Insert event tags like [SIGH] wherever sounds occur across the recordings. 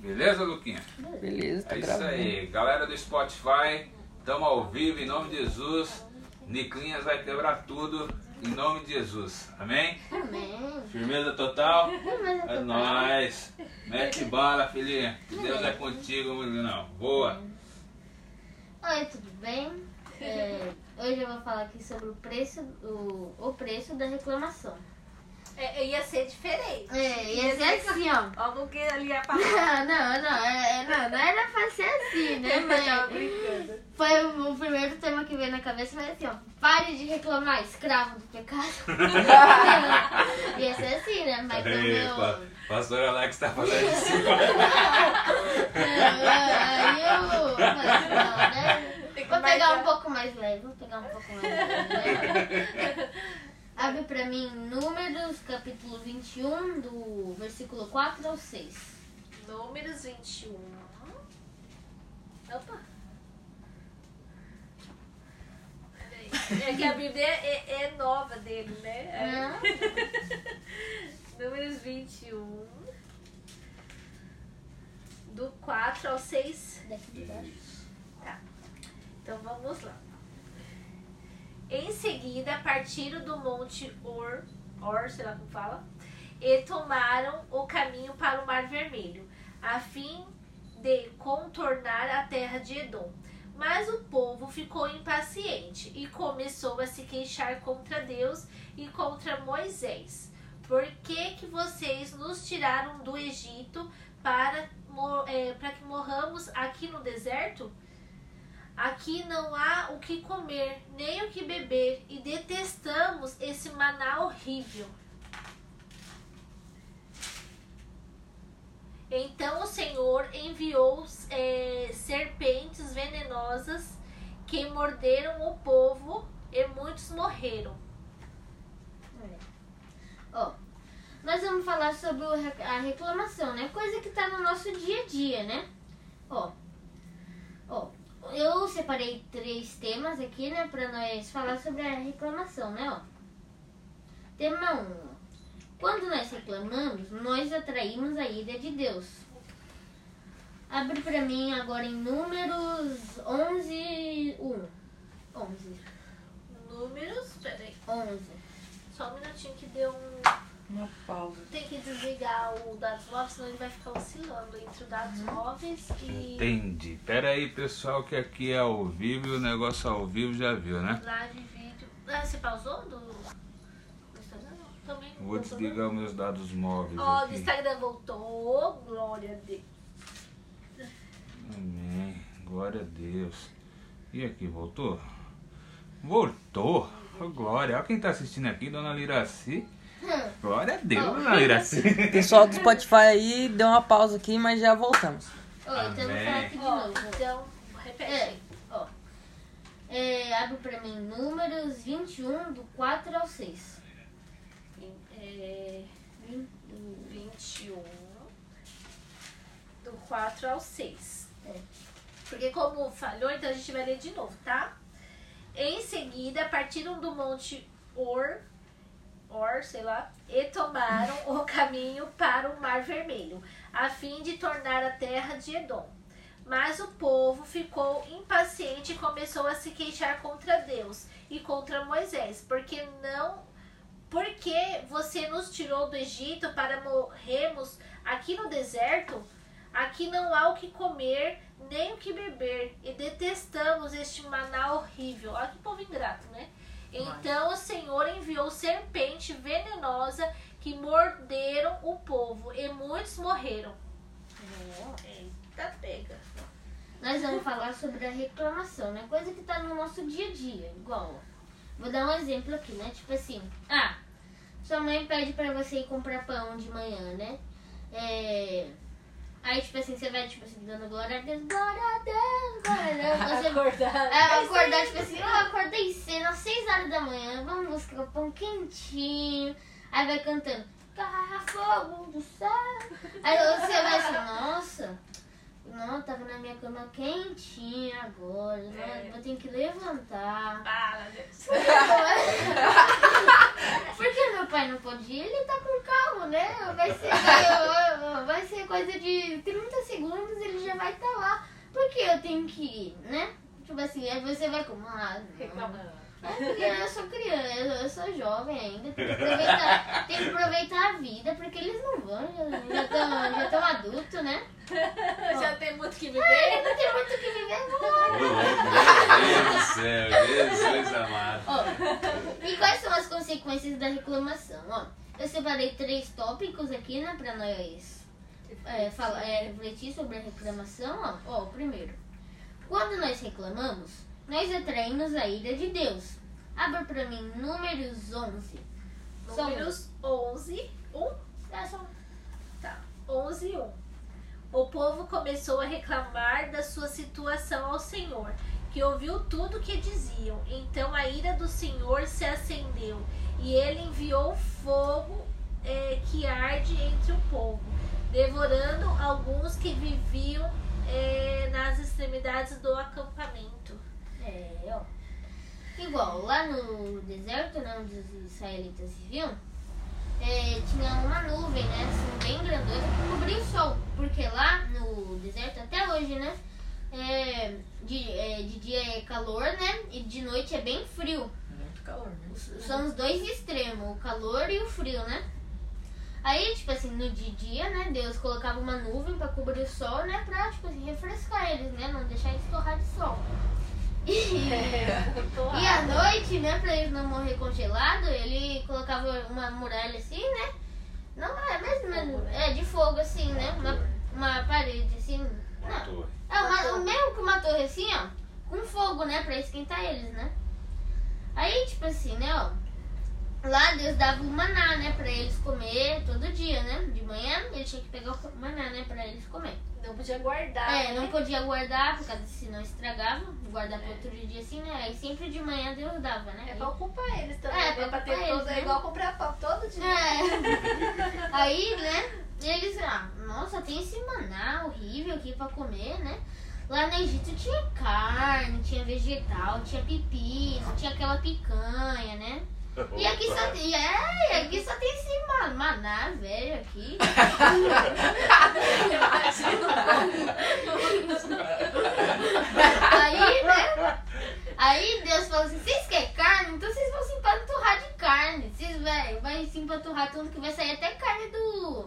Beleza, Luquinha? Beleza, tá É isso gravando. aí. Galera do Spotify, tamo ao vivo em nome de Jesus. Niclinhas vai quebrar tudo em nome de Jesus. Amém? Amém. Firmeza total? Firmeza É total. nóis. Mete bala, filhinha. Deus é contigo, menino. Boa. Oi, tudo bem? É, hoje eu vou falar aqui sobre o preço, o, o preço da reclamação. É, ia ser diferente. É, ia ser assim, ó. [LAUGHS] Ó, porque ali ia falar. Não, não, é, não, não era pra ser assim, [LAUGHS] né, tava brincando. Foi o, o primeiro tema que veio na cabeça, mas assim, ó. Pare de reclamar, escravo do pecado. [LAUGHS] ia ser assim, né? Mas como eu... pastor Alex tá fazendo isso. Aí eu falei, não, né? Que Vou pegar um pouco mais leve, vou pegar um pouco mais leve. né? Abre pra mim Números, capítulo 21, do versículo 4 ao 6. Números 21. Opa. Peraí. É que a Bíblia é, é nova dele, né? [LAUGHS] Números 21. Do 4 ao 6. Daqui de baixo. Então vamos lá. Em seguida, partiram do monte Or, Or, sei lá como fala, e tomaram o caminho para o Mar Vermelho, a fim de contornar a terra de Edom. Mas o povo ficou impaciente e começou a se queixar contra Deus e contra Moisés. Por que, que vocês nos tiraram do Egito para, eh, para que morramos aqui no deserto? Aqui não há o que comer, nem o que beber, e detestamos esse maná horrível. Então o Senhor enviou eh, serpentes venenosas que morderam o povo e muitos morreram. Ó, nós vamos falar sobre a reclamação, né? Coisa que tá no nosso dia a dia, né? Ó, ó, eu separei três temas aqui, né? Pra nós falar sobre a reclamação, né? Ó, tema 1. Um, quando nós reclamamos, nós atraímos a ira de Deus. Abre pra mim agora em Números 11, 1. 11. Números, peraí, 11. só um minutinho que deu um. Uma pausa. Tem que desligar o dados móveis, senão ele vai ficar oscilando entre o dados móveis e Entendi. Pera aí, pessoal, que aqui é ao vivo e o negócio ao vivo já viu, né? live vídeo. Ah, você pausou do. Também não Vou desligar meus dados móveis. Ó, aqui. Instagram voltou. Glória a Deus. Amém. Glória a Deus. E aqui, voltou? Voltou. Ô, glória. Olha quem tá assistindo aqui, Dona Liraci. [LAUGHS] Glória a Deus, Dona Liraci. Pessoal do Spotify aí, deu uma pausa aqui, mas já voltamos. Ó, então eu vou falar aqui de novo. então, repete. É, ó. É, abre pra mim números 21, do 4 ao 6. É, 21 do 4 ao 6. É. Porque como falhou, então a gente vai ler de novo, tá? Em seguida, partiram do monte Or, Or, sei lá, e tomaram o caminho para o Mar Vermelho, a fim de tornar a terra de Edom. Mas o povo ficou impaciente e começou a se queixar contra Deus e contra Moisés, porque não porque você nos tirou do Egito para morrermos aqui no deserto? Aqui não há o que comer, nem o que beber, e detestamos este maná horrível. Olha que povo ingrato, né? Então o Senhor enviou serpente venenosa que morderam o povo, e muitos morreram. Eita, pega. Nós vamos falar sobre a reclamação, né? Coisa que tá no nosso dia a dia, igual. Vou dar um exemplo aqui, né? Tipo assim, ah, sua mãe pede pra você ir comprar pão de manhã, né? É. Aí, tipo assim, você vai, tipo assim, dando glória a Deus, glória a Deus, glória a Deus. [LAUGHS] Você Acordar. É, acordar, tipo assim, eu acordei cedo, às 6 horas da manhã, vamos buscar o pão quentinho. Aí vai cantando, caia fogo do céu. Aí você vai assim, nossa, não, tava na minha cama quentinha agora, né? É. eu tenho que levantar. Para, Deus. [LAUGHS] Porque meu pai não pode ir, ele tá com carro, né? Vai ser, vai, [LAUGHS] vai ser coisa de 30 segundos ele já vai estar lá. Porque eu tenho que ir, né? Tipo assim, aí você vai como? Ah, não. É porque eu sou criança, eu, sou jovem ainda, tem que aproveitar, tem que aproveitar a vida, porque eles não vão, já estão já tão adultos, né? [LAUGHS] Já tem muito que É, viver. não tem muito o que viver, louco, meu Deus do céu, Jesus amado. Ó, e quais são as consequências da reclamação? Ó, eu separei três tópicos aqui, né, pra nós é, falar, é, refletir sobre a reclamação. Ó, ó, o primeiro. Quando nós reclamamos, nós atraímos a ira de Deus. Abra pra mim Números 11. Só um. Números 11, 1. É só um. Tá. 11, 1. O povo começou a reclamar da sua situação ao Senhor, que ouviu tudo que diziam. Então a ira do Senhor se acendeu, e ele enviou fogo eh, que arde entre o povo, devorando alguns que viviam eh, nas extremidades do acampamento. É, ó. Igual, lá no deserto, né, onde os israelitas viviam, é, tinha uma nuvem, né, assim, bem grandona, que cobria o sol. Porque lá no deserto, até hoje, né, é, de, é, de dia é calor, né, e de noite é bem frio. Muito calor, né? São os dois extremos, o calor e o frio, né? Aí, tipo assim, no de dia, né, Deus colocava uma nuvem pra cobrir o sol, né, pra, tipo assim, refrescar eles, né, não deixar eles torrar de sol. E, à noite, né, pra eles não morrer congelado, ele colocava uma muralha assim, né? Não, é mesmo, é de fogo assim, né? Uma, uma parede assim. Uma Não, torre. é uma, o mesmo que uma torre assim, ó, com fogo, né, pra esquentar eles, né? Aí, tipo assim, né, ó, lá Deus dava o maná, né, pra eles comer todo dia, né? De manhã ele tinha que pegar o maná, né, pra eles comer. Não podia guardar. É, não né? podia guardar, por causa se não estragava, guardar pra outro dia assim, né? Aí sempre de manhã Deus dava, né? É pra ocupar eles também. É, É, pra pra ter ocupar todo, eles, é né? igual comprar pão todo dia. É. [LAUGHS] Aí, né, eles, ah, nossa, tem esse maná horrível aqui pra comer, né? Lá no Egito tinha carne, tinha vegetal, tinha pepino, tinha aquela picanha, né? E aqui só tem, é, aqui só tem esse ma- maná velho aqui. [LAUGHS] Aí, né? Aí Deus falou assim, vocês querem carne? Então vocês vão se empanturrar de carne. Vocês vai, vai se empanturrar tanto que vai sair até carne do,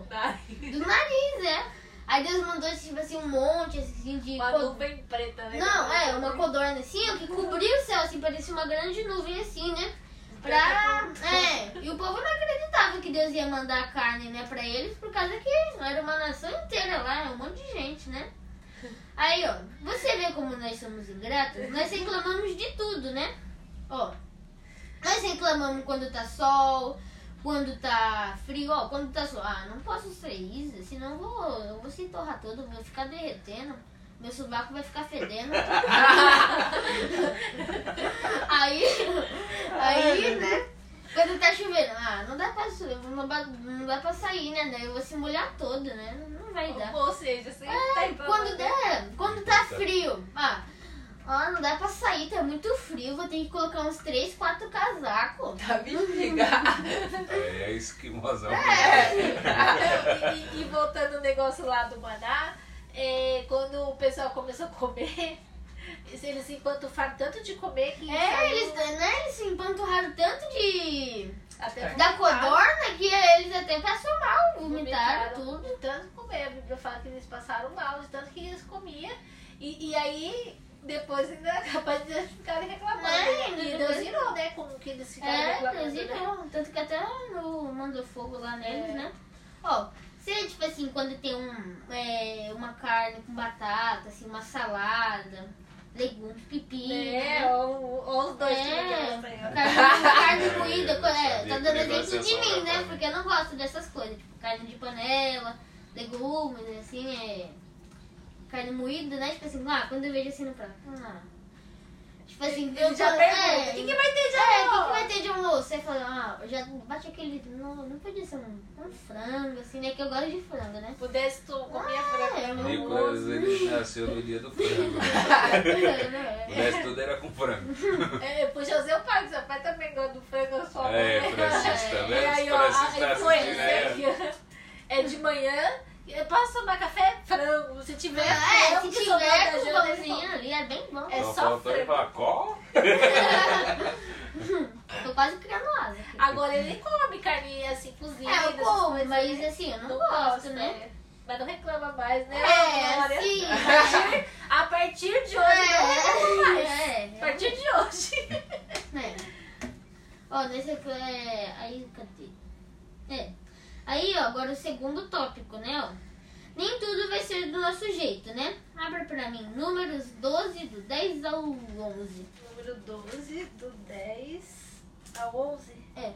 do nariz, é. Aí Deus mandou tipo assim um monte assim de. Uma co- nuvem preta, né? Não, é, uma codorna assim, que cobria o céu, assim, parecia uma grande nuvem assim, né? Pra. É, e o povo não acreditava que Deus ia mandar carne, né, pra eles, por causa que era uma nação inteira lá, um monte de gente, né? Aí, ó, você vê como nós somos ingratos? Nós reclamamos de tudo, né? Ó, nós reclamamos quando tá sol, quando tá frio, ó, quando tá sol. Ah, não posso ser isso, senão eu vou, eu vou se torrar todo, vou ficar derretendo. Meu sovaco vai ficar fedendo. [LAUGHS] aí, aí, né? Quando tá chovendo, ah, não dá pra, não, dá- não dá pra sair, né? Daí eu vou se molhar todo, né? Não vai dar. Ou seja, você É, tá quando, você. der, quando tá frio, ah, ah, não dá pra sair, tá muito frio, vou ter que colocar uns 3, 4 casacos. Tá bexiga. É, é esquimosão. Então, e, e voltando o negócio lá do maná, é, quando o pessoal começou a comer, [LAUGHS] eles se empantufaram tanto de comer que É, saiu eles, né, eles se empanturraram tanto de. até da codorna que eles até passaram mal, vomitaram vomitaram tudo. De tanto comer. A Bíblia fala que eles passaram mal, de tanto que eles comiam. E, e aí, depois ainda é [LAUGHS] capaz de eles ficarem reclamando. É, e depois- Deus irou, né? Com que eles ficaram É, reclamando. Deus né? irou. Tanto que até no, mandou fogo lá neles, É. né? Ó, se tipo assim, quando tem um, é, uma carne com batata, assim, uma salada, legumes, pepino. É, né? ou, ou os dois É, ó. carne, carne moída, é, tá dando o negócio exemplo é de mim, né? Porque eu não gosto dessas coisas, tipo carne de panela, legumes, assim, é. Carne moída, né? Tipo assim, ah, quando eu vejo assim no prato. Ah. Tipo assim, eu já é, o que, que vai ter de é, o que, almoço? que vai ter de almoço? Você fala, ah, já bate aquele. Não, não podia ser um, um frango, assim, né? Que eu gosto de frango, né? Pudesse tu comia Ah, frango eu no não Nicolas, almoço. ele nasceu no dia do [LAUGHS] frango. É, O resto tudo era com frango. É, puxa o seu pai, seu pai também gosta do frango só. É, né? Francisco, tá E vendo? aí, ó, Francisco a tá assistindo ó. [LAUGHS] É de manhã Eu posso tomar café? Frango. Se tiver É, frango se que tiver com janta, ele pãozinho ali, é bem bom. É Só só frango. [LAUGHS] Tô quase criando asa aqui. Agora ele come carne assim, cozida. É, eu como, mas né? assim, eu não, Não gosto, gosta, né? né? Mas não reclama mais, né? É, Glória? sim. A partir de hoje, não reclama mais. É, A partir de hoje. É. Ó, nesse aqui é. Aí, cadê? É. Aí, ó, agora o segundo tópico, né, ó. Nem tudo vai ser do nosso jeito, né? Abra pra mim. Números 12, do 10 ao 11. Número 12, do 10 ao 11. É.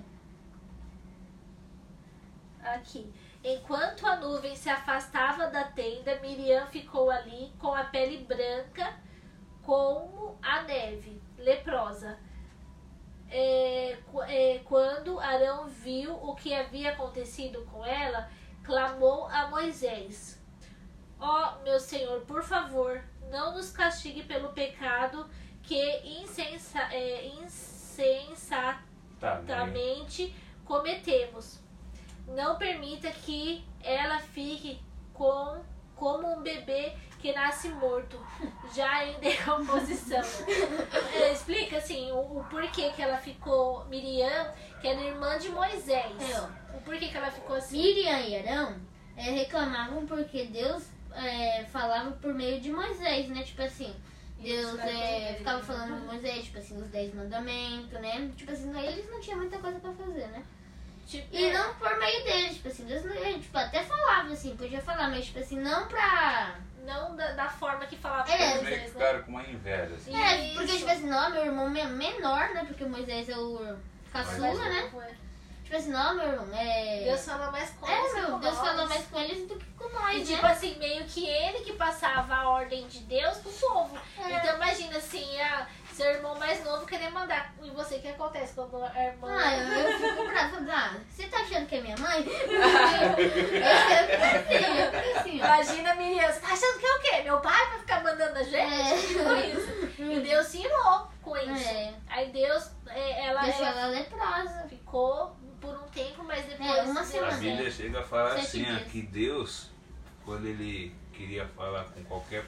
Aqui. Enquanto a nuvem se afastava da tenda, Miriam ficou ali com a pele branca como a neve, leprosa. É, é, quando Arão viu o que havia acontecido com ela, clamou a Moisés: Ó meu Senhor, por favor, não nos castigue pelo pecado que insensa, é, insensatamente cometemos. Não permita que ela fique com, como um bebê que nasce morto, [LAUGHS] já em decomposição. Ela explica assim o, o porquê que ela ficou Miriam, que era irmã de Moisés. É. O porquê que ela ficou assim? Miriam e Arão é, reclamavam porque Deus é, falava por meio de Moisés, né? Tipo assim, Deus é, ficava falando com Moisés, tipo assim, os dez mandamentos, né? Tipo assim, eles não tinham muita coisa pra fazer, né? Tipo, E é, não por meio deles, tipo assim, Deus não, ele, tipo, até falava assim, podia falar, mas tipo assim, não pra. Não da, da forma que falava É, com Eles meio que Moisés, né? ficaram com uma inveja, assim. É, porque Isso. tipo assim, não, meu irmão me- menor, né? Porque Moisés é o caçula, Mas né? Tipo assim, não, meu irmão, é. Deus fala mais com é, eles que meu, com Deus nós. fala mais com eles do que com nós, E né? tipo assim, meio que ele que passava a ordem de Deus pro povo. É. Então imagina assim, a, seu irmão mais novo querer mandar em você. O que acontece quando a irmã. Ah, eu, eu fico [LAUGHS] brava. Ah, você tá achando que é minha mãe? Eu, [LAUGHS] fico assim. Imagina a Miriam, você tá achando que é o quê? Meu pai vai ficar mandando a gente? É. Tipo isso. E Deus se irou com isso. É. Aí Deus, é, ela, Deixou ela ela leprosa. ficou por um tempo, mas depois. É, uma semana. A Bíblia chega a falar Sete assim, dias. que Deus, quando ele queria falar com qualquer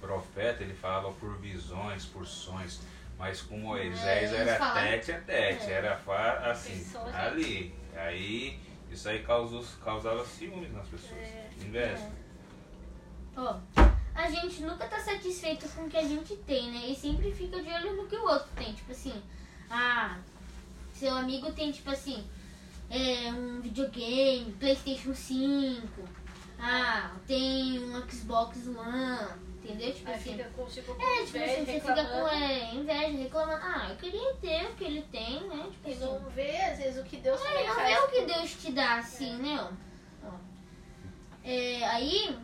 profeta, ele falava por visões, por sonhos. Mas com Moisés É, era tete a tete, É. era assim, ali. Aí isso aí causou, causava ciúmes nas pessoas. É. Inveja. Ó, a gente nunca tá satisfeito com o que a gente tem, né? E sempre fica de olho no que o outro tem. Tipo assim, ah, seu amigo tem, tipo assim, é, um videogame, Playstation 5. Ah, tem um Xbox One. Entendeu? Tipo Aí assim. fica com, tipo, com É, tipo assim, você fica com reclamando. é, inveja, reclamando. Ah, eu queria ter o que ele tem, né? Tipo E assim. não vê, às vezes, o que Deus É, também não faz. é o que Deus te dá, assim, né? Ó. Ó. É, aí,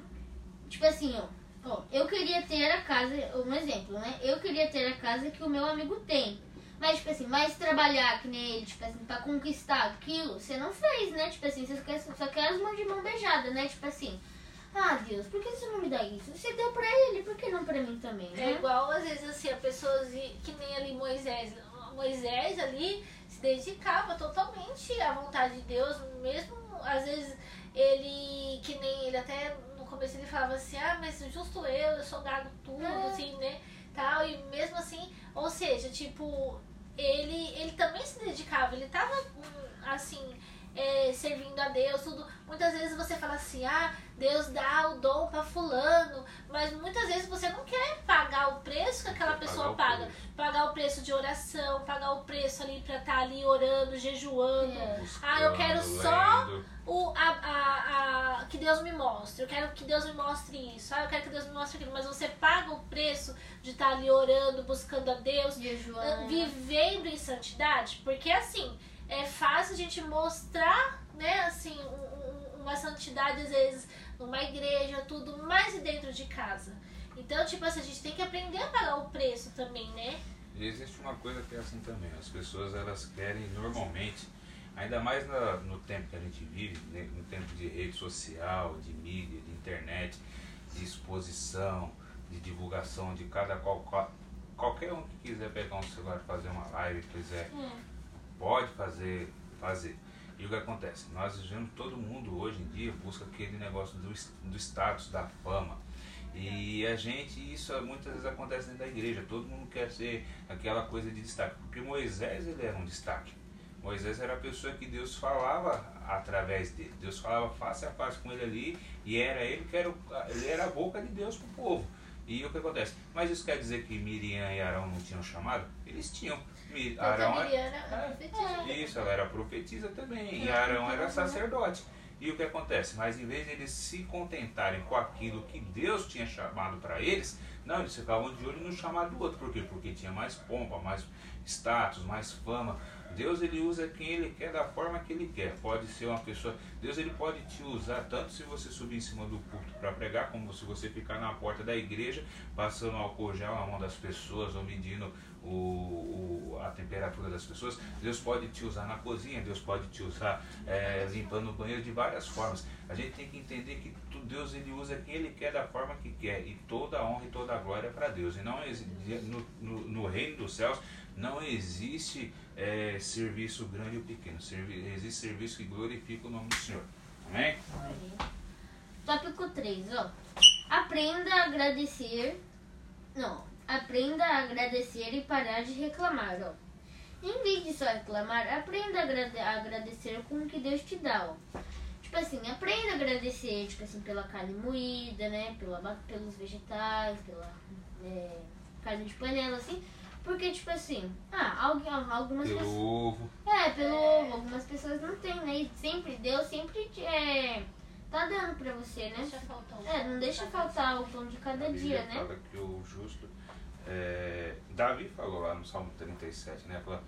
tipo assim, ó, ó, eu queria ter a casa, um exemplo, né? Eu queria ter a casa que o meu amigo tem. Mas, tipo assim, mais trabalhar que nem ele, tipo assim, pra conquistar aquilo, você não fez, né? Tipo assim, você só quer, só quer as mãos de mão beijada, né? Tipo assim, ah, Deus, por que você não me dá isso? Você deu pra ele, por que não pra mim também, É né? igual, às vezes, assim, a pessoa que nem ali Moisés. Moisés ali se dedicava totalmente à vontade de Deus, mesmo às vezes ele, que nem ele até no começo ele falava assim, ah, mas justo eu, eu sou gago tudo, É. assim, né? Tal, e mesmo assim, ou seja, tipo, ele, ele também se dedicava, ele tava hum, assim, é, servindo a Deus, tudo. Muitas vezes você fala assim, ah, Deus dá o dom pra fulano, mas muitas vezes você não quer pagar o preço que aquela pessoa paga. Pagar o preço de oração, pagar o preço ali pra estar ali orando, jejuando. É. Ah, eu quero Buscando, só lendo. o, a, a, a, que Deus me mostre. Eu quero que Deus me mostre isso. Ah, eu quero que Deus me mostre aquilo. Mas você paga o preço de estar ali orando, buscando a Deus, Jejuando. vivendo em santidade, porque assim, é fácil a gente mostrar, né, assim, um- um- uma santidade às vezes numa igreja, tudo, mas e dentro de casa. Então, tipo assim, a gente tem que aprender a pagar o preço também, né? E existe uma coisa que é assim também, as pessoas elas querem normalmente, ainda mais na- no tempo que a gente vive, né, no tempo de rede social, de mídia, de internet, de exposição, de divulgação de cada qual, qual- qualquer um que quiser pegar um celular e fazer uma live, quiser, pode fazer, fazer. E o que acontece? Nós vivemos, todo mundo hoje em dia busca aquele negócio do, do status, da fama. E a gente, isso muitas vezes acontece dentro da igreja, todo mundo quer ser aquela coisa de destaque. Porque Moisés, ele era um destaque. Moisés era a pessoa que Deus falava através dele. Deus falava face a face com ele ali e era ele que era, ele era a boca de Deus para o povo. E o que acontece? Mas isso quer dizer que Miriam e Arão não tinham chamado? Eles tinham. Mi- Porque Arão a é- Miriana era profetisa. isso, ela era profetisa também. E Arão era sacerdote. E o que acontece? Mas em vez de eles se contentarem com aquilo que Deus tinha chamado para eles, não, eles ficavam de olho no chamado do outro. Por quê? Porque tinha mais pompa, mais status, mais fama. Deus ele usa quem ele quer da forma que ele quer. Pode ser uma pessoa. Deus ele pode te usar tanto se você subir em cima do púlpito para pregar, como se você ficar na porta da igreja passando álcool gel na mão das pessoas ou medindo o, o- a temperatura das pessoas. Deus pode te usar na cozinha, Deus pode te usar é, limpando o banheiro de várias formas. A gente tem que entender que Deus ele usa quem ele quer da forma que quer e toda a honra e toda a glória é para Deus. E não no, no, no reino dos céus não existe é, serviço grande ou pequeno. Servi- existe serviço que glorifica o nome do Senhor. Amém? Tópico 3, ó. Aprenda a agradecer. Não, aprenda a agradecer e parar de reclamar, ó. Em vez de só reclamar, aprenda a agrade- a agradecer com o que Deus te dá, ó. Tipo assim, aprenda a agradecer, tipo assim, pela carne moída, né? Pela, pelos vegetais, pela é, carne de panela, assim. Porque, tipo assim, ah, algu- algumas Pelo pessoas. ovo. É, pelo ovo, algumas pessoas não têm, né? E sempre, Deus sempre te- é, tá dando pra você, né? Deixa faltar um É, não deixa faltar o pão de cada dia, né? fala que o é, Davi falou lá no Salmo 37, né? Fala,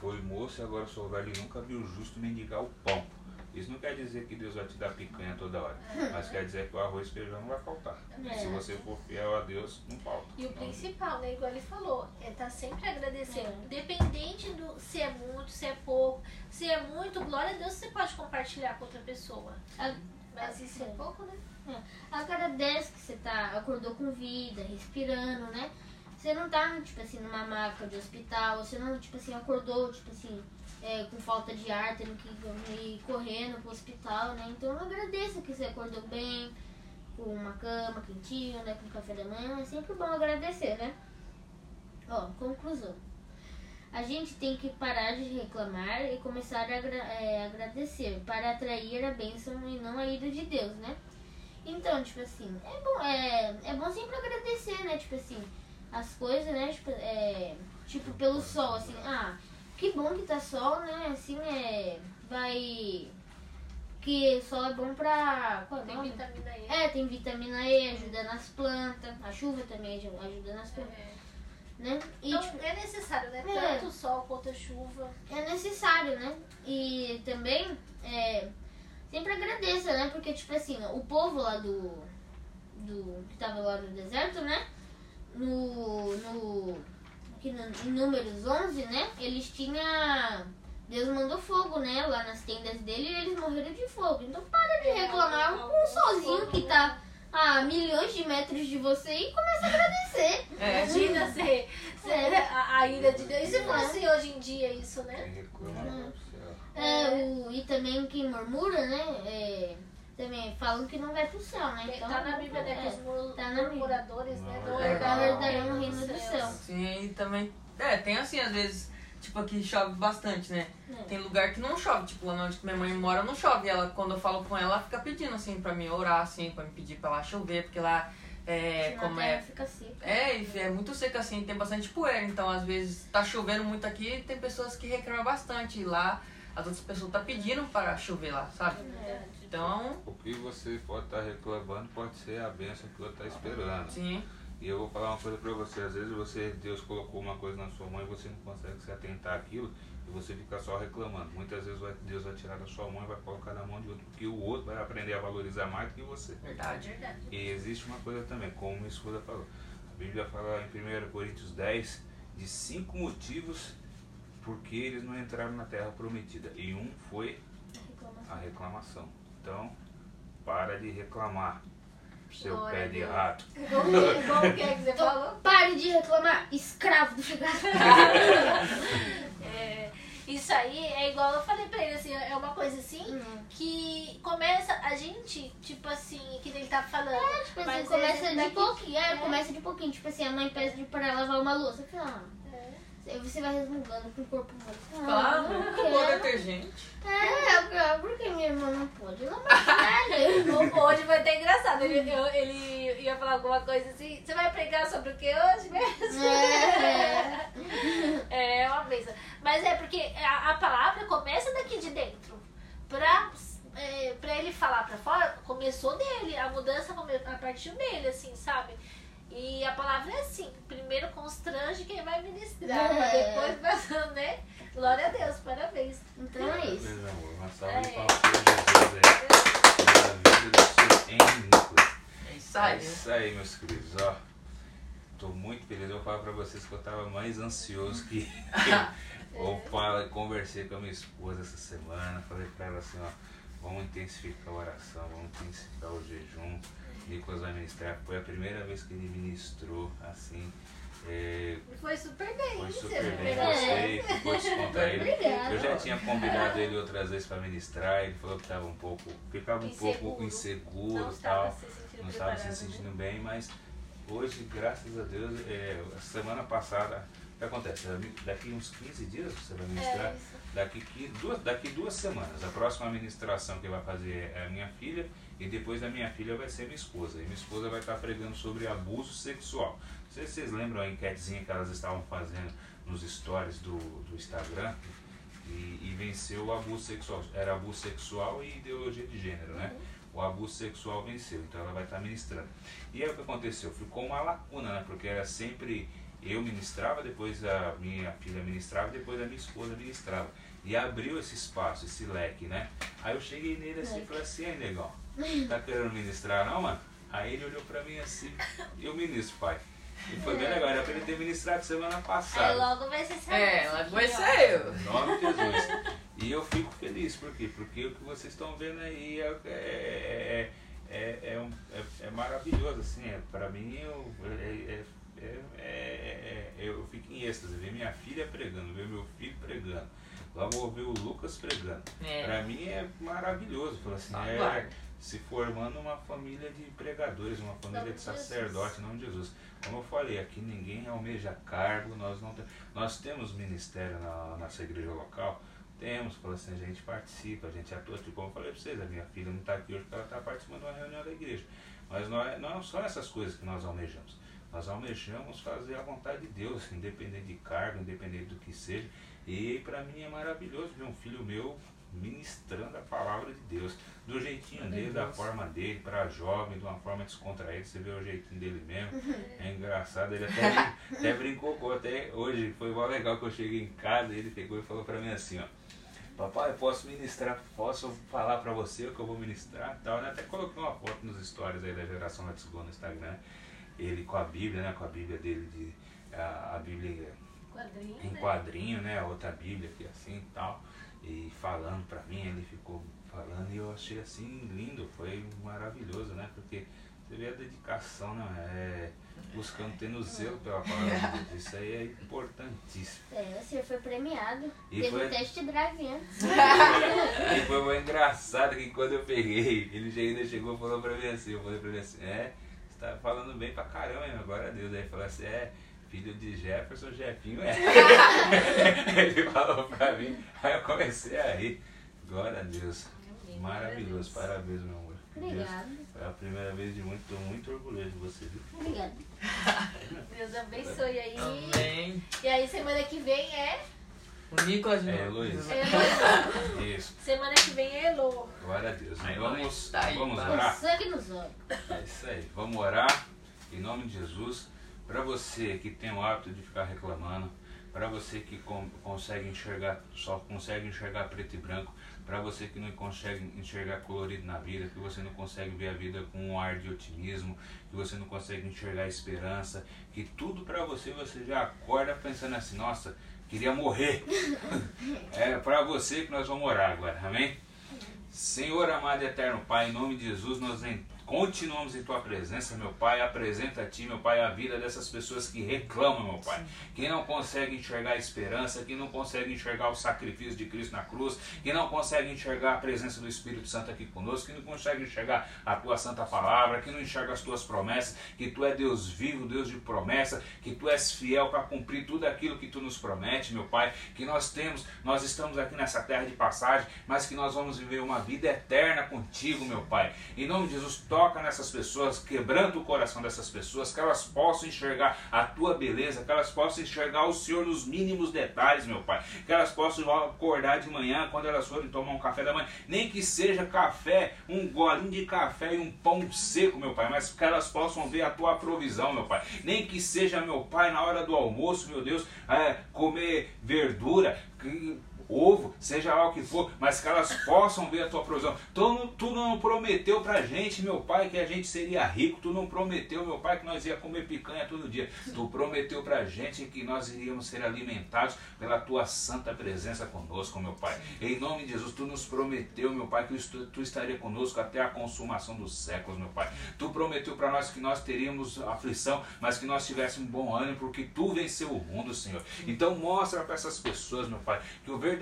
foi moço e agora sou velho e nunca vi o justo mendigar o pão. Isso não quer dizer que Deus vai te dar picanha toda hora, mas quer dizer que o arroz e feijão não vai faltar. É. Se você for fiel a Deus, não falta. E o Não- principal, né? Igual ele falou, é estar sempre agradecendo. É. Independente do se é muito, se é pouco. Se é muito, glória a Deus, você pode compartilhar com outra pessoa. A- Mas se é pouco, né? Agradece que você tá, acordou com vida, respirando, né? Você não tá, tipo assim, numa maca de hospital, você não, tipo assim, acordou, tipo assim, é, com falta de ar, tendo que ir correndo pro hospital, né? Então agradeça que você acordou bem, com uma cama quentinha, né? Com café da manhã, é sempre bom agradecer, né? Ó, conclusão. A gente tem que parar de reclamar e começar a agra- é, agradecer para atrair a bênção e não a ira de Deus, né? Então, tipo assim, é bom, é, é bom sempre agradecer, né? Tipo assim, as coisas, né? Tipo, é, tipo pelo sol, assim, ah, que bom que tá sol, né? Assim, é. Vai. Que sol é bom pra. Qual é Tem nome? vitamina E. É, tem vitamina E, ajuda nas plantas. A chuva também aju- ajuda nas plantas, É. né? E, Então tipo, é necessário, né? É. Tanto sol quanto a chuva. é necessário, né? E também é, sempre agradeça, né? Porque, tipo assim, o povo lá do. do que tava lá no deserto, né? No. no aqui no, em Números 11, né? Eles tinham. Deus mandou fogo, né? Lá nas tendas dele e eles morreram de fogo. Então para de reclamar com um solzinho que tá a milhões de metros de você e começa a agradecer. É. Imagina [LAUGHS] ser, ser É. a, a ira de Deus. E se fosse hoje em dia isso, né? Céu. É, o, e também quem murmura, né? é, também falam que não vai pro céu, né? Então, tá na Bíblia, né? Que os é, tá na Bíblia. murmuradores, né? É herdarão reino céus. céus. Sim, e também. É, tem assim, às vezes, tipo, aqui chove bastante, né? É. Tem lugar que não chove, tipo, lá onde minha mãe mora não chove. E ela, quando eu falo com ela, ela fica pedindo, assim, pra mim orar, assim, pra me pedir pra lá chover, porque lá é, como é. fica seco. É, e é muito seco assim, tem bastante poeira, então às vezes tá chovendo muito aqui tem pessoas que reclamam bastante. E lá as outras pessoas tá pedindo para chover lá, sabe? Então, O que você pode estar reclamando pode ser a bênção que o outro está esperando. sim, E eu vou falar uma coisa pra você, às vezes você, Deus colocou uma coisa na sua mão e você não consegue se atentar àquilo e você fica só reclamando. Muitas vezes vai- Deus vai tirar da sua mão e vai colocar na mão de outro, porque o outro vai aprender a valorizar mais do que você. verdade. Verdade. E existe uma coisa também, como minha esposa falou. A Bíblia fala em 1 Coríntios 10 de cinco motivos porque eles não entraram na terra prometida. E um foi a reclamação. Então, para de reclamar, seu Glória pé de Deus. rato. [LAUGHS] Como que, como que é que você falou? Então, pare de reclamar, escravo do. [LAUGHS] É, Isso aí é igual eu falei pra ele, assim, é uma coisa assim Uhum. que começa a gente, tipo assim, que ele tá falando. Tipo assim, Mas começa é de daqui- pouquinho. É, é. começa de pouquinho. Tipo assim, a mãe pede pra lavar uma louça. Ah, É. Aí você vai resmungando com o corpo. Fala, ah, não acabou o quero. detergente. É, eu quero, porque minha irmã não pode lavar velho. Hoje vai ter [LAUGHS] engraçado. Ele, eu- ele ia falar alguma coisa assim. Você vai pregar sobre o que hoje mesmo? É. [LAUGHS] É uma vez. Mas é porque a, a palavra começa daqui de dentro. Pra, é, pra ele falar pra fora, começou dele. A mudança a partir dele, assim, sabe? E a palavra é assim: primeiro constrange quem vai ministrar, pra É. depois passando, né? Glória a Deus, parabéns. Então é isso. Meu amor, uma salva de É. palmas para Jesus aí. Pela vida do seu Nicholas. É isso É aí. isso aí, meus queridos. Ó, tô muito feliz. Eu vou falar pra vocês que eu tava mais ansioso que. [LAUGHS] eu falo, conversei com a minha esposa essa semana. Falei pra ela assim: ó, vamos intensificar a oração, vamos intensificar o jejum. Nicolas vai ministrar. Foi a primeira vez que ele ministrou assim. É, Foi super bem. foi super bem, bem. gostei, ficou descontraído. Obrigada. Eu já tinha convidado ele outras vezes para ministrar, ele falou que estava um pouco, ficava um Inseguro. pouco Não inseguro e estava tal, se não estava se preparado, sentindo né? bem, mas hoje, graças a Deus, é, semana passada, o que acontece? Daqui uns 15 dias você vai ministrar, É. daqui, qui- duas, daqui duas semanas. A próxima ministração que vai fazer é a minha filha e depois da minha filha vai ser minha esposa. E minha esposa vai estar pregando sobre abuso sexual. Não sei se vocês lembram a enquetezinha que elas estavam fazendo nos stories do, do Instagram e, e venceu o abuso sexual. Era abuso sexual e ideologia de gênero, né? O abuso sexual venceu, então ela vai estar ministrando. E aí o que aconteceu? Ficou uma lacuna, né? Porque era sempre eu ministrava, depois a minha filha ministrava, depois a minha esposa ministrava. E abriu esse espaço, esse leque, né? Aí eu cheguei nele assim e falei assim, aí negão, tá querendo ministrar não, mano? Aí ele olhou pra mim assim, eu ministro, pai. E foi bem legal, era pra ele ter ministrado semana Aí passada. logo vai ser É, essa ela aqui, vai ser eu. Em nome de Jesus. E eu fico feliz, por quê? Porque o que vocês estão vendo aí é, é, é, é, é um- é- é maravilhoso, assim, é, pra mim eu, é, é- é- é- é- eu fico em êxtase, ver minha filha pregando, ver meu filho pregando, logo vou ver o Lucas pregando. É. Pra mim é maravilhoso, fala assim, é, se formando uma família de pregadores, uma família de sacerdotes, em nome de Jesus. Como eu falei, aqui ninguém almeja cargo, nós não temos. Nós temos ministério na nossa igreja local, temos, fala assim, a gente participa, a gente atua, tipo, como eu falei pra vocês, a minha filha não está aqui hoje porque ela está participando de uma reunião da igreja. Mas não, é, não são essas coisas que nós almejamos. Nós almejamos fazer a vontade de Deus, independente de cargo, independente do que seja. E para mim é maravilhoso ver um filho meu ministrando a palavra de Deus, do jeitinho dele, da forma dele, para jovem, de uma forma descontraída, você vê o jeitinho dele mesmo. [LAUGHS] É engraçado, ele até, até brincou com, até hoje foi mó legal que eu cheguei em casa e ele pegou e falou para mim assim, ó. Papai, eu posso ministrar, posso falar para você o que eu vou ministrar tal. né? Até coloquei uma foto nos stories aí da geração Let's Go no Instagram. Ele com a Bíblia, né? Com a Bíblia dele, de, a, a Bíblia Quadrinho, em né? quadrinho, né? A outra Bíblia aqui assim e tal. E falando pra mim, ele ficou falando e eu achei assim lindo, foi maravilhoso, né? Porque você vê a dedicação, né? É, buscando ter no [LAUGHS] zelo pela palavra de Deus. Isso aí é importantíssimo. É, o senhor foi premiado. E Teve foi- um teste drive antes. [LAUGHS] E foi muito engraçado que quando eu peguei, ele já ainda chegou e falou pra mim assim, eu falei pra ele assim, é, tá falando bem pra caramba, hein, agora a Deus. Aí falou assim, é, filho de Jefferson, Jefinho é. [LAUGHS] ele falou pra mim, aí eu comecei a rir. Glória a Deus. Maravilhoso, parabéns, meu amor. Obrigada. foi a primeira vez de muito, tô muito orgulhoso de você, viu? Obrigada. [LAUGHS] Deus abençoe aí. Amém. E aí semana que vem é. O Nicolas de É, novo. Luiz. é. Isso, semana que vem é Elô. glória a Deus. Aí, Vamos, tá aí, vamos orar? Sangue nos olhos. É isso aí. Vamos orar em nome de Jesus. Para você que tem o hábito de ficar reclamando, para você que con- consegue enxergar, só consegue enxergar preto e branco, para você que não consegue enxergar colorido na vida, que você não consegue ver a vida com um ar de otimismo, que você não consegue enxergar esperança, que tudo para você você já acorda pensando assim, nossa, queria morrer. [LAUGHS] é para você que nós vamos orar agora, amém? Senhor amado e eterno Pai, em nome de Jesus, nós en- continuamos em tua presença, meu Pai. Apresenta a ti, meu Pai, a vida dessas pessoas que reclamam, meu Pai, que não conseguem enxergar a esperança, que não conseguem enxergar o sacrifício de Cristo na cruz, que não conseguem enxergar a presença do Espírito Santo aqui conosco, que não conseguem enxergar a tua santa palavra, que não enxerga as tuas promessas, que tu é Deus vivo, Deus de promessa, que tu és fiel para cumprir tudo aquilo que tu nos promete, meu Pai, que nós temos, nós estamos aqui nessa terra de passagem, mas que nós vamos viver uma vida eterna contigo, meu Pai. Em nome de Jesus, toca nessas pessoas, quebrando o coração dessas pessoas, que elas possam enxergar a tua beleza, que elas possam enxergar o Senhor nos mínimos detalhes, meu Pai. Que elas possam acordar de manhã, quando elas forem tomar um café da manhã, nem que seja café, um golinho de café e um pão seco, meu Pai, mas que elas possam ver a tua provisão, meu Pai. Nem que seja, meu Pai, na hora do almoço, meu Deus, é, comer verdura, que ovo, seja lá o que for, mas que elas possam ver a tua provisão. Tu, tu não prometeu pra gente, meu pai, que a gente seria rico, tu não prometeu, meu pai, que nós ia comer picanha todo dia. Tu prometeu pra gente que nós iríamos ser alimentados pela tua santa presença conosco, meu pai. Em nome de Jesus, tu nos prometeu, meu pai, que tu, tu estaria conosco até a consumação dos séculos, meu pai. Tu prometeu para nós que nós teríamos aflição, mas que nós tivéssemos bom ânimo, porque tu venceu o mundo, Senhor. Então mostra para essas pessoas, meu pai, que o verdadeiro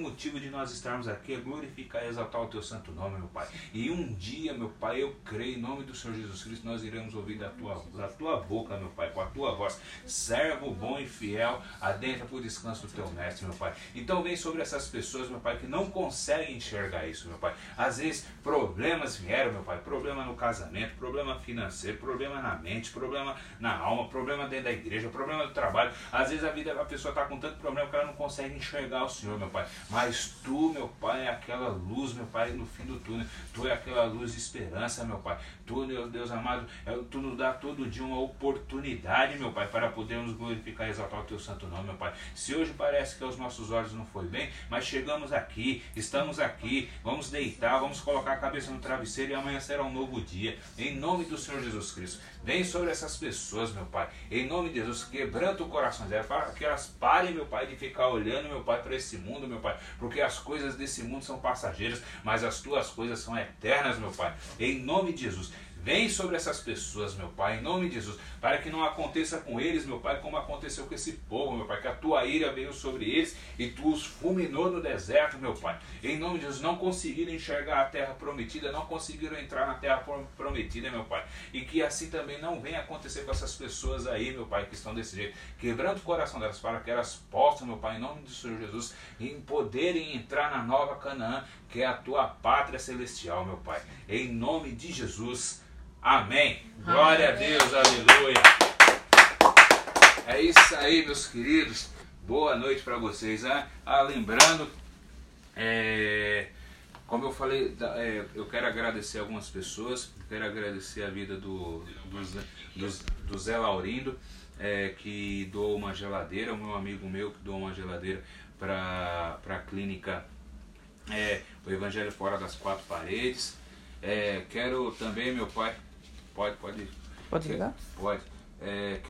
motivo de nós estarmos aqui é glorificar e exaltar o teu santo nome, meu Pai. E um dia, meu Pai, eu creio, em nome do Senhor Jesus Cristo, nós iremos ouvir da tua, da tua boca, meu Pai, com a tua voz. Servo bom e fiel, adentra o descanso do teu mestre, meu Pai. Então vem sobre essas pessoas, meu Pai, que não conseguem enxergar isso, meu Pai. Às vezes problemas vieram, meu Pai. Problema no casamento, problema financeiro, problema na mente, problema na alma, problema dentro da igreja, problema do trabalho. Às vezes a vida a pessoa está com tanto problema que ela não consegue enxergar o Senhor, meu Pai. Mas tu, meu Pai, é aquela luz, meu Pai, no fim do túnel. Tu é aquela luz de esperança, meu Pai. Tu, meu Deus amado, é, tu nos dá todo dia uma oportunidade, meu Pai, para podermos glorificar e exaltar o teu santo nome, meu Pai. Se hoje parece que aos nossos olhos não foi bem, mas chegamos aqui, estamos aqui, vamos deitar, vamos colocar a cabeça no travesseiro e amanhã será um novo dia. Em nome do Senhor Jesus Cristo. Vem sobre essas pessoas, meu Pai. Em nome de Jesus, quebranta o coração delas, para que elas parem, meu Pai, de ficar olhando, meu Pai, para esse mundo, meu Pai. Porque as coisas desse mundo são passageiras, mas as tuas coisas são eternas, meu Pai. Em nome de Jesus. Vem sobre essas pessoas, meu Pai, em nome de Jesus, para que não aconteça com eles, meu Pai, como aconteceu com esse povo, meu Pai, que a tua ira veio sobre eles e tu os fulminou no deserto, meu Pai. Em nome de Jesus, não conseguiram enxergar a terra prometida, não conseguiram entrar na terra prometida, meu Pai. E que assim também não venha acontecer com essas pessoas aí, meu Pai, que estão desse jeito, quebrando o coração delas, para que elas possam, meu Pai, em nome do Senhor Jesus, em poderem entrar na nova Canaã, que é a tua pátria celestial, meu Pai. Em nome de Jesus. Amém. Glória Amém. a Deus, aleluia. É isso aí, meus queridos. Boa noite para vocês. Né? Ah, lembrando, é, como eu falei, é, eu quero agradecer algumas pessoas. Quero agradecer a vida do, do, do, do Zé Laurindo, é, que doou uma geladeira, o meu amigo meu que doou uma geladeira para a clínica é, o Evangelho Fora das Quatro Paredes. É, quero também, meu pai, Pode, pode. Pode ligar? Pode. É,